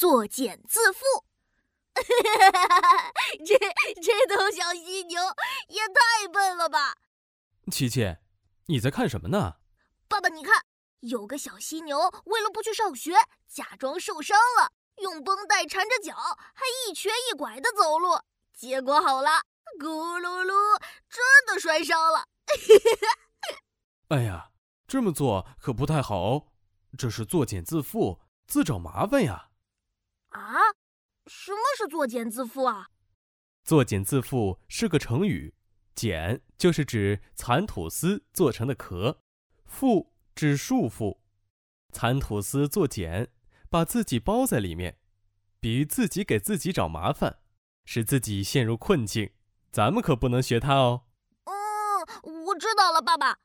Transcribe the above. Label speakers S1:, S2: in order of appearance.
S1: 作茧自缚。这这头小犀牛也太笨了吧！
S2: 琪琪，你在看什么呢？
S1: 爸爸，你看，有个小犀牛为了不去上学，假装受伤了，用绷带缠着脚，还一瘸一拐的走路。结果好了，咕噜噜，真的摔伤了。
S2: 哎呀，这么做可不太好哦，这是作茧自缚，自找麻烦呀！
S1: 啊？什么是作茧自缚啊？
S2: 作茧自缚是个成语，茧就是指蚕吐丝做成的壳，缚指束缚。蚕吐丝做茧，把自己包在里面，比喻自己给自己找麻烦，使自己陷入困境。咱们可不能学他哦。
S1: 嗯，我知道了，爸爸。